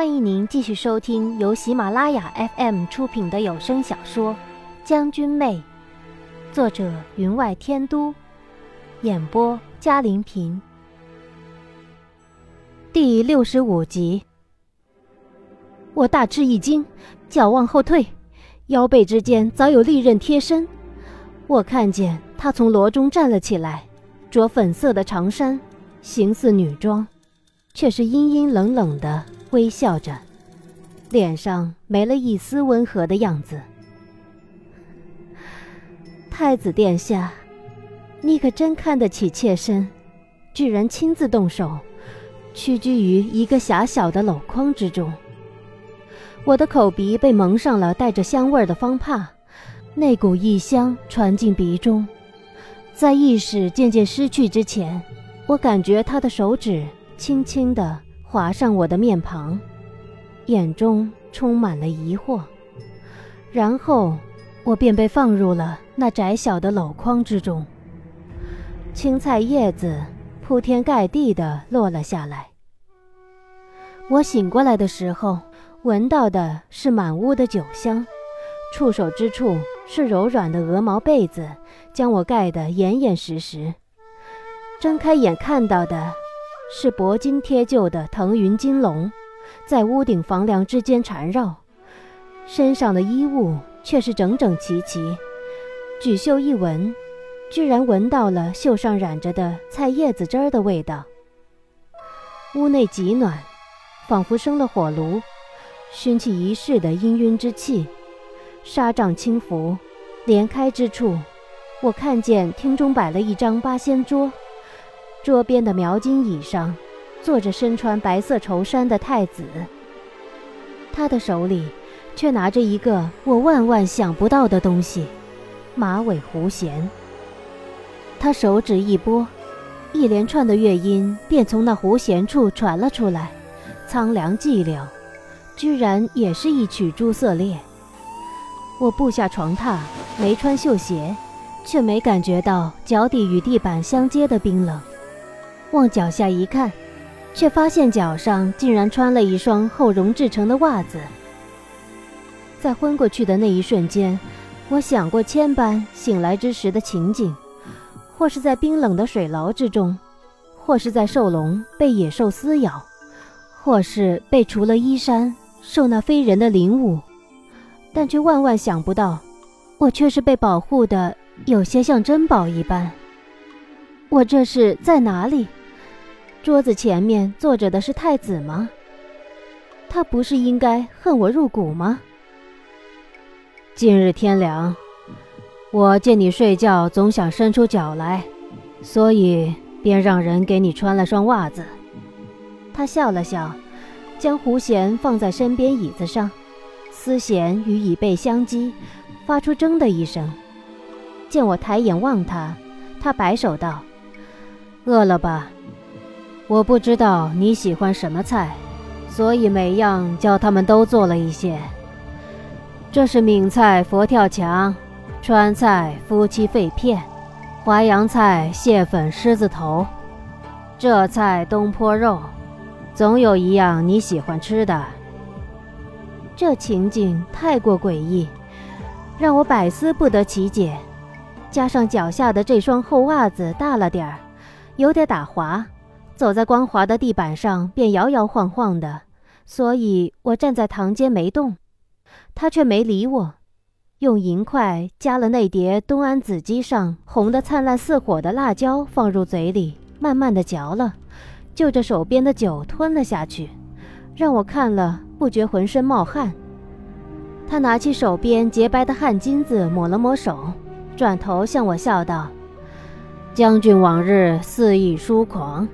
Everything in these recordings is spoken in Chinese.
欢迎您继续收听由喜马拉雅 FM 出品的有声小说《将军妹》，作者云外天都，演播嘉林平，第六十五集。我大吃一惊，脚往后退，腰背之间早有利刃贴身。我看见他从罗中站了起来，着粉色的长衫，形似女装，却是阴阴冷冷的。微笑着，脸上没了一丝温和的样子。太子殿下，你可真看得起妾身，居然亲自动手，屈居于一个狭小的篓筐之中。我的口鼻被蒙上了带着香味的方帕，那股异香传进鼻中，在意识渐渐失去之前，我感觉他的手指轻轻的。划上我的面庞，眼中充满了疑惑，然后我便被放入了那窄小的篓筐之中。青菜叶子铺天盖地的落了下来。我醒过来的时候，闻到的是满屋的酒香，触手之处是柔软的鹅毛被子，将我盖得严严实实。睁开眼看到的。是铂金贴就的腾云金龙，在屋顶房梁之间缠绕，身上的衣物却是整整齐齐。举袖一闻，居然闻到了袖上染着的菜叶子汁儿的味道。屋内极暖，仿佛生了火炉，熏起一室的氤氲之气。纱帐轻拂，帘开之处，我看见厅中摆了一张八仙桌。桌边的描金椅上，坐着身穿白色绸衫的太子。他的手里，却拿着一个我万万想不到的东西——马尾胡弦。他手指一拨，一连串的乐音便从那胡弦处传了出来，苍凉寂寥，居然也是一曲朱色恋。我步下床榻，没穿绣鞋，却没感觉到脚底与地板相接的冰冷。往脚下一看，却发现脚上竟然穿了一双厚绒制成的袜子。在昏过去的那一瞬间，我想过千般醒来之时的情景：或是在冰冷的水牢之中，或是在兽笼被野兽撕咬，或是被除了衣衫受那非人的凌辱。但却万万想不到，我却是被保护的有些像珍宝一般。我这是在哪里？桌子前面坐着的是太子吗？他不是应该恨我入骨吗？今日天凉，我见你睡觉总想伸出脚来，所以便让人给你穿了双袜子。他笑了笑，将胡弦放在身边椅子上，丝弦与椅背相击，发出“铮”的一声。见我抬眼望他，他摆手道：“饿了吧？”我不知道你喜欢什么菜，所以每样叫他们都做了一些。这是闽菜佛跳墙，川菜夫妻肺片，淮扬菜蟹粉狮子头，这菜东坡肉，总有一样你喜欢吃的。这情景太过诡异，让我百思不得其解。加上脚下的这双厚袜子大了点儿，有点打滑。走在光滑的地板上，便摇摇晃晃的，所以我站在堂间没动，他却没理我，用银块夹了那碟东安子鸡上红的灿烂似火的辣椒放入嘴里，慢慢的嚼了，就着手边的酒吞了下去，让我看了不觉浑身冒汗。他拿起手边洁白的汗巾子抹了抹手，转头向我笑道：“将军往日肆意疏狂。”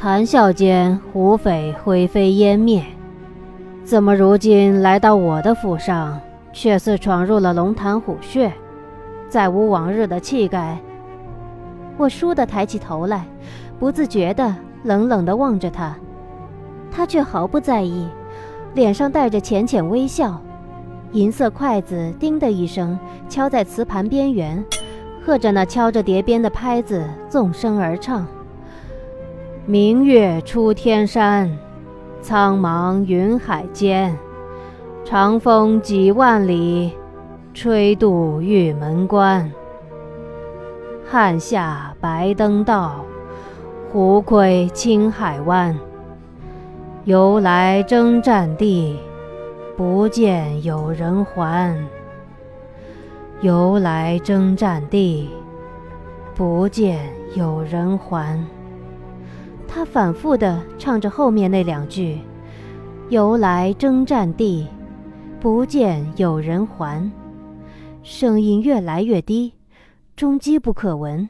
谈笑间，胡匪灰飞烟灭，怎么如今来到我的府上，却似闯入了龙潭虎穴，再无往日的气概？我倏地抬起头来，不自觉地冷冷地望着他，他却毫不在意，脸上带着浅浅微笑，银色筷子叮的一声敲在瓷盘边缘，和着那敲着碟边的拍子纵声而唱。明月出天山，苍茫云海间，长风几万里，吹度玉门关。汉下白登道，胡窥青海湾。由来征战地，不见有人还。由来征战地，不见有人还。他反复地唱着后面那两句：“由来征战地，不见有人还。”声音越来越低，终机不可闻。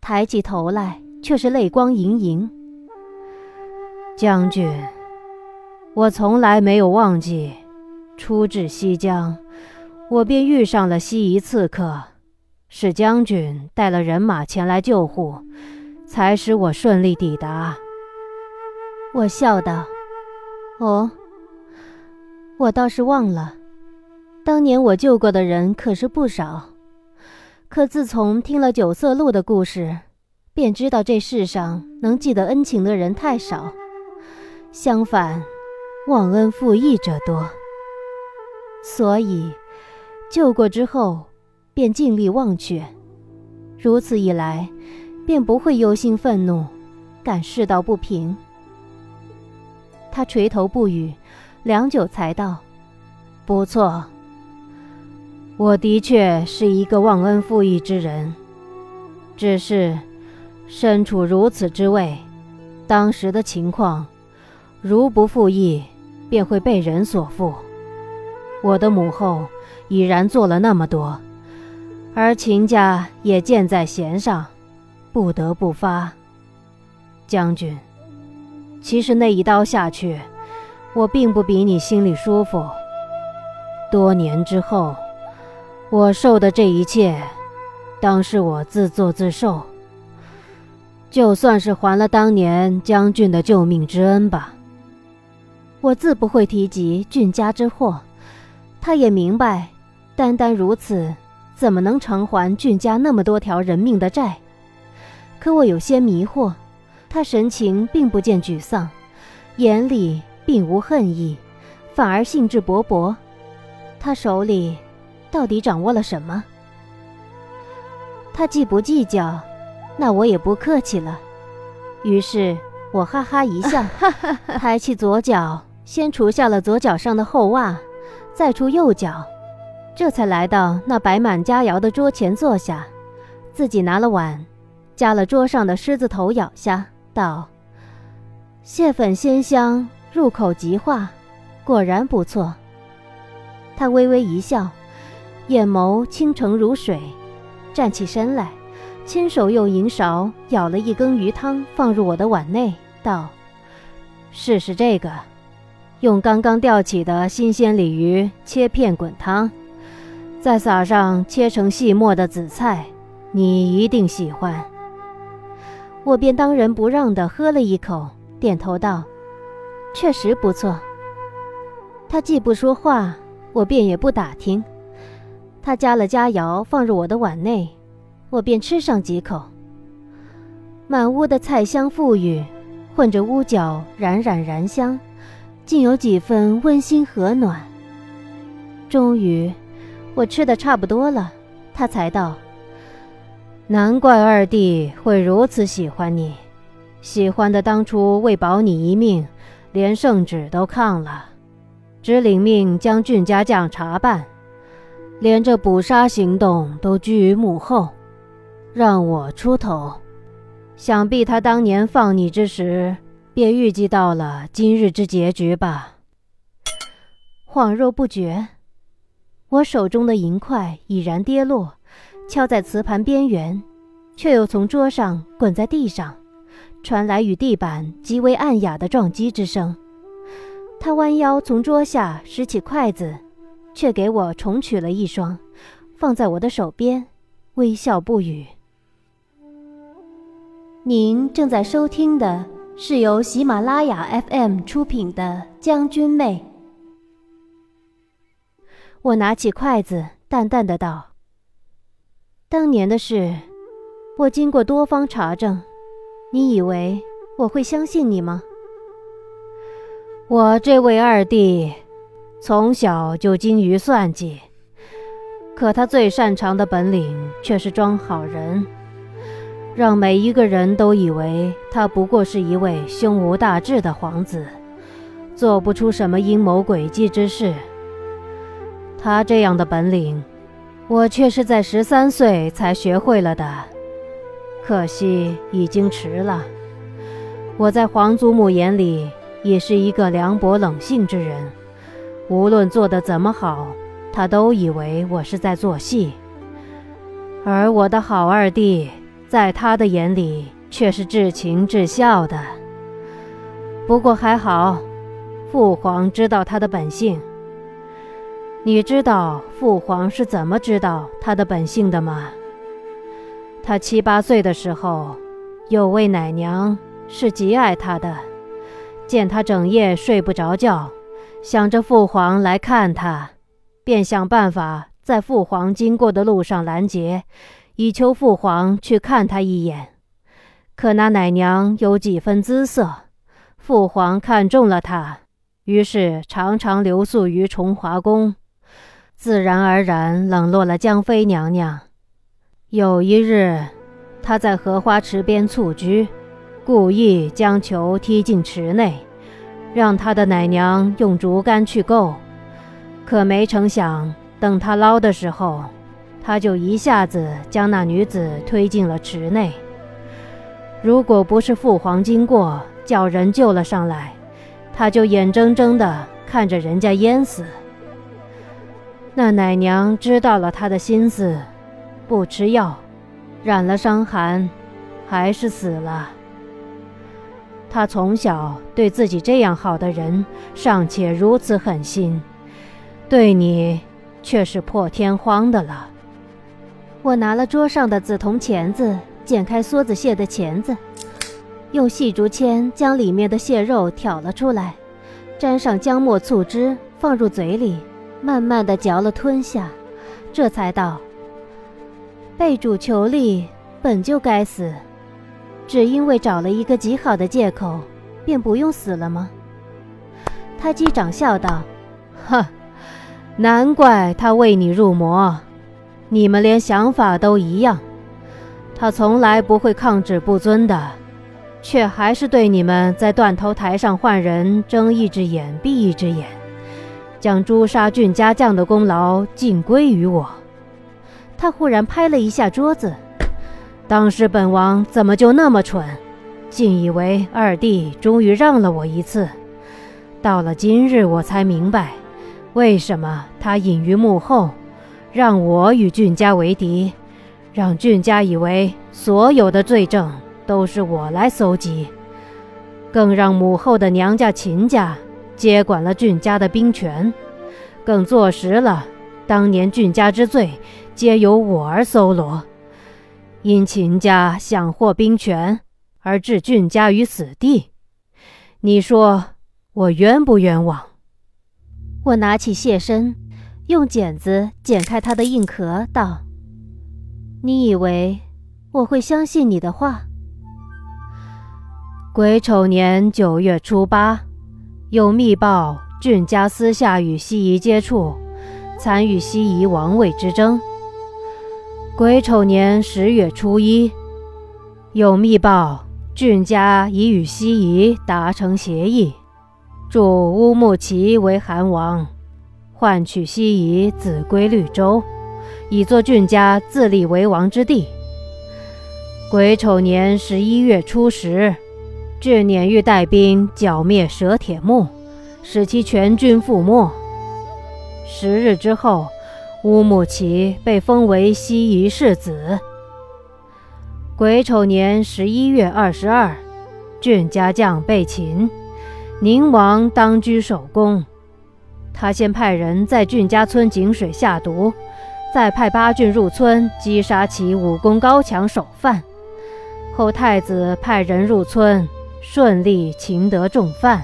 抬起头来，却是泪光盈盈。将军，我从来没有忘记，初至西江。我便遇上了西夷刺客，是将军带了人马前来救护，才使我顺利抵达。我笑道：“哦，我倒是忘了，当年我救过的人可是不少。可自从听了九色鹿的故事，便知道这世上能记得恩情的人太少，相反，忘恩负义者多。所以。”救过之后，便尽力忘却，如此一来，便不会忧心愤怒，感世道不平。他垂头不语，良久才道：“不错，我的确是一个忘恩负义之人，只是身处如此之位，当时的情况，如不负义，便会被人所负。我的母后。”已然做了那么多，而秦家也箭在弦上，不得不发。将军，其实那一刀下去，我并不比你心里舒服。多年之后，我受的这一切，当是我自作自受。就算是还了当年将军的救命之恩吧。我自不会提及俊家之祸，他也明白。单单如此，怎么能偿还俊家那么多条人命的债？可我有些迷惑，他神情并不见沮丧，眼里并无恨意，反而兴致勃勃。他手里到底掌握了什么？他既不计较，那我也不客气了。于是我哈哈一笑，抬起左脚，先除下了左脚上的厚袜，再除右脚。这才来到那摆满佳肴的桌前坐下，自己拿了碗，夹了桌上的狮子头咬下，道：“蟹粉鲜香，入口即化，果然不错。”他微微一笑，眼眸清澄如水，站起身来，亲手用银勺舀了一羹鱼汤放入我的碗内，道：“试试这个，用刚刚钓起的新鲜鲤鱼切片滚汤。”再撒上切成细末的紫菜，你一定喜欢。我便当仁不让地喝了一口，点头道：“确实不错。”他既不说话，我便也不打听。他加了佳肴放入我的碗内，我便吃上几口。满屋的菜香馥郁，混着屋角冉冉燃香，竟有几分温馨和暖。终于。我吃的差不多了，他才道：“难怪二弟会如此喜欢你，喜欢的当初为保你一命，连圣旨都抗了，只领命将俊家将查办，连这捕杀行动都居于幕后，让我出头。想必他当年放你之时，便预计到了今日之结局吧。”恍若不觉。我手中的银块已然跌落，敲在瓷盘边缘，却又从桌上滚在地上，传来与地板极为暗哑的撞击之声。他弯腰从桌下拾起筷子，却给我重取了一双，放在我的手边，微笑不语。您正在收听的是由喜马拉雅 FM 出品的《将军妹》。我拿起筷子，淡淡的道：“当年的事，我经过多方查证，你以为我会相信你吗？”我这位二弟从小就精于算计，可他最擅长的本领却是装好人，让每一个人都以为他不过是一位胸无大志的皇子，做不出什么阴谋诡计之事。他这样的本领，我却是在十三岁才学会了的，可惜已经迟了。我在皇祖母眼里。也是一个凉薄冷性之人，无论做得怎么好，他都以为我是在做戏。而我的好二弟，在他的眼里却是至情至孝的。不过还好，父皇知道他的本性。你知道父皇是怎么知道他的本性的吗？他七八岁的时候，有位奶娘是极爱他的。见他整夜睡不着觉，想着父皇来看他，便想办法在父皇经过的路上拦截，以求父皇去看他一眼。可那奶娘有几分姿色，父皇看中了她，于是常常留宿于崇华宫，自然而然冷落了江妃娘娘。有一日，他在荷花池边蹴鞠。故意将球踢进池内，让他的奶娘用竹竿去够，可没成想，等他捞的时候，他就一下子将那女子推进了池内。如果不是父皇经过叫人救了上来，他就眼睁睁地看着人家淹死。那奶娘知道了他的心思，不吃药，染了伤寒，还是死了。他从小对自己这样好的人尚且如此狠心，对你却是破天荒的了。我拿了桌上的紫铜钳子，剪开梭子蟹的钳子，用细竹签将里面的蟹肉挑了出来，沾上姜末醋汁，放入嘴里，慢慢的嚼了吞下，这才道：“被主求利，本就该死。”只因为找了一个极好的借口，便不用死了吗？他击掌笑道：“哼，难怪他为你入魔，你们连想法都一样。他从来不会抗旨不遵的，却还是对你们在断头台上换人睁一只眼闭一只眼，将诛杀俊家将的功劳尽归于我。”他忽然拍了一下桌子。当时本王怎么就那么蠢，竟以为二弟终于让了我一次。到了今日，我才明白，为什么他隐于幕后，让我与俊家为敌，让俊家以为所有的罪证都是我来搜集，更让母后的娘家秦家接管了郡家的兵权，更坐实了当年郡家之罪皆由我而搜罗。因秦家想获兵权而置郡家于死地，你说我冤不冤枉？我拿起蟹身，用剪子剪开它的硬壳，道：“你以为我会相信你的话？”癸丑年九月初八，有密报郡家私下与西夷接触，参与西夷王位之争。癸丑年十月初一，有密报，郡家已与西夷达成协议，助乌木齐为韩王，换取西夷子归绿洲，以作郡家自立为王之地。癸丑年十一月初十，俊撵欲带兵剿灭蛇铁木，使其全军覆没。十日之后。乌木齐被封为西夷世子。癸丑年十一月二十二，郡家将被擒，宁王当居守宫。他先派人在郡家村井水下毒，再派八郡入村击杀其武功高强首犯。后太子派人入村，顺利擒得重犯。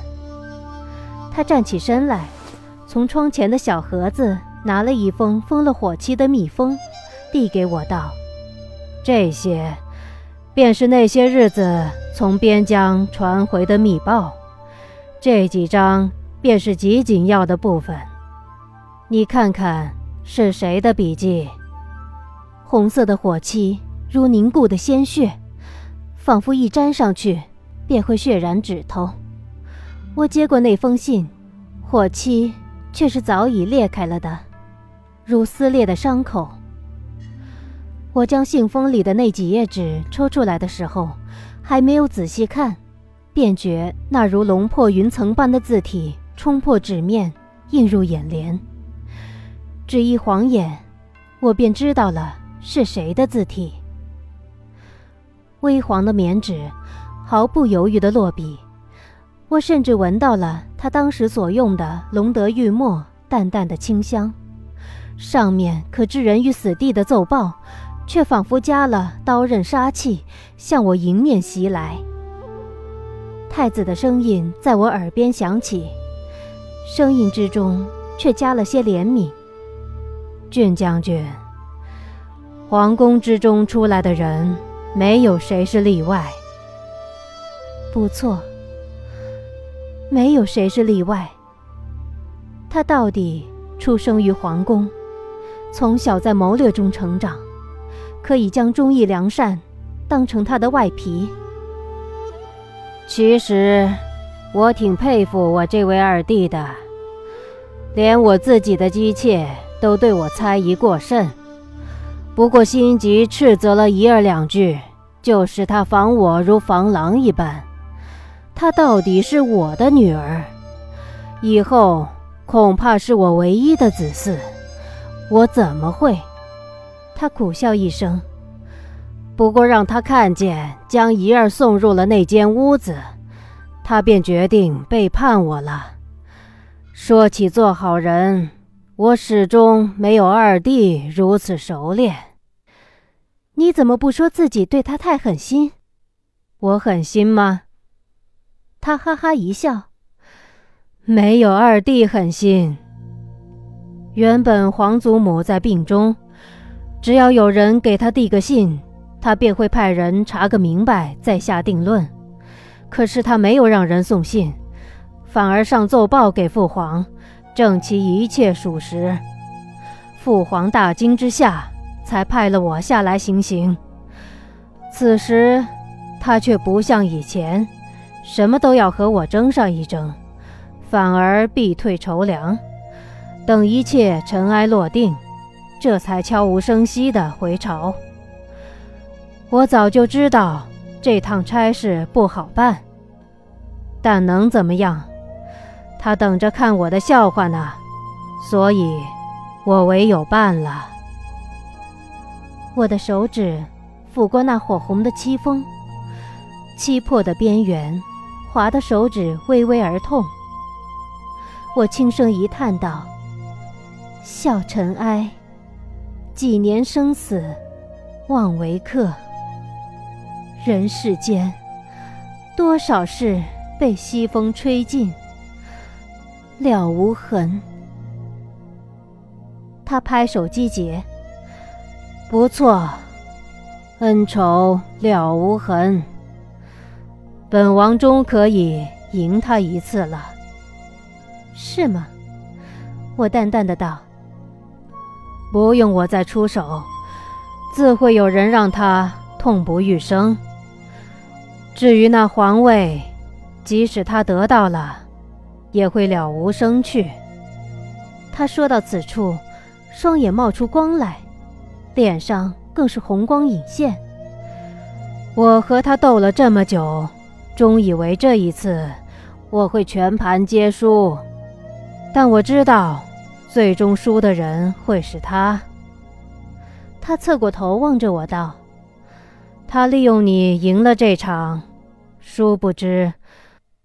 他站起身来，从窗前的小盒子。拿了一封封了火漆的密封，递给我道：“这些，便是那些日子从边疆传回的密报。这几张便是极紧要的部分，你看看是谁的笔记？红色的火漆如凝固的鲜血，仿佛一沾上去便会血染指头。我接过那封信，火漆却是早已裂开了的，如撕裂的伤口。我将信封里的那几页纸抽出来的时候，还没有仔细看。便觉那如龙破云层般的字体冲破纸面，映入眼帘。只一晃眼，我便知道了是谁的字体。微黄的棉纸，毫不犹豫的落笔。我甚至闻到了他当时所用的龙德玉墨淡淡的清香。上面可置人于死地的奏报，却仿佛加了刀刃杀气，向我迎面袭来。太子的声音在我耳边响起，声音之中却加了些怜悯。俊将军，皇宫之中出来的人，没有谁是例外。不错，没有谁是例外。他到底出生于皇宫，从小在谋略中成长，可以将忠义良善当成他的外皮。其实，我挺佩服我这位二弟的，连我自己的姬妾都对我猜疑过甚。不过心急斥责了一二两句，就使他防我如防狼一般。她到底是我的女儿，以后恐怕是我唯一的子嗣。我怎么会？他苦笑一声。不过让他看见将怡儿送入了那间屋子，他便决定背叛我了。说起做好人，我始终没有二弟如此熟练。你怎么不说自己对他太狠心？我狠心吗？他哈哈一笑，没有二弟狠心。原本皇祖母在病中，只要有人给他递个信。他便会派人查个明白，再下定论。可是他没有让人送信，反而上奏报给父皇，证其一切属实。父皇大惊之下，才派了我下来行刑。此时，他却不像以前，什么都要和我争上一争，反而避退筹粮，等一切尘埃落定，这才悄无声息地回朝。我早就知道这趟差事不好办，但能怎么样？他等着看我的笑话呢，所以，我唯有办了。我的手指抚过那火红的漆封，漆破的边缘，华的手指微微而痛。我轻声一叹道：“笑尘埃，几年生死，望为客。”人世间，多少事被西风吹尽，了无痕。他拍手击节，不错，恩仇了无痕。本王终可以赢他一次了，是吗？我淡淡的道。不用我再出手，自会有人让他痛不欲生。至于那皇位，即使他得到了，也会了无生趣。他说到此处，双眼冒出光来，脸上更是红光隐现。我和他斗了这么久，终以为这一次我会全盘皆输，但我知道，最终输的人会是他。他侧过头望着我道。他利用你赢了这场，殊不知，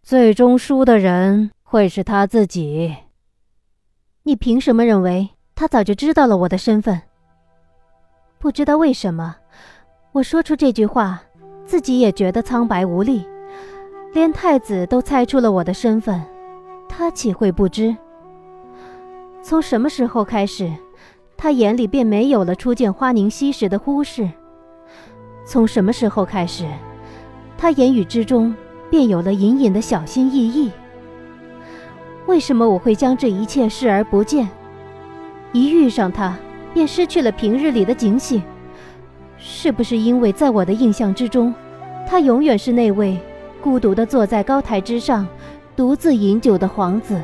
最终输的人会是他自己。你凭什么认为他早就知道了我的身份？不知道为什么，我说出这句话，自己也觉得苍白无力。连太子都猜出了我的身份，他岂会不知？从什么时候开始，他眼里便没有了初见花凝溪时的忽视？从什么时候开始，他言语之中便有了隐隐的小心翼翼？为什么我会将这一切视而不见？一遇上他，便失去了平日里的警醒。是不是因为在我的印象之中，他永远是那位孤独地坐在高台之上，独自饮酒的皇子，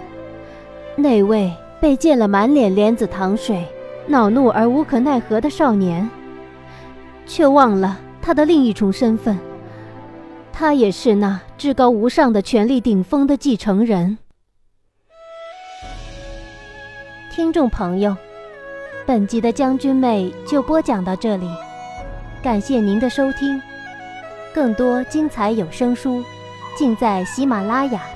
那位被溅了满脸莲子糖水、恼怒而无可奈何的少年？却忘了他的另一重身份，他也是那至高无上的权力顶峰的继承人。听众朋友，本集的将军妹就播讲到这里。感谢您的收听，更多精彩有声书，尽在喜马拉雅。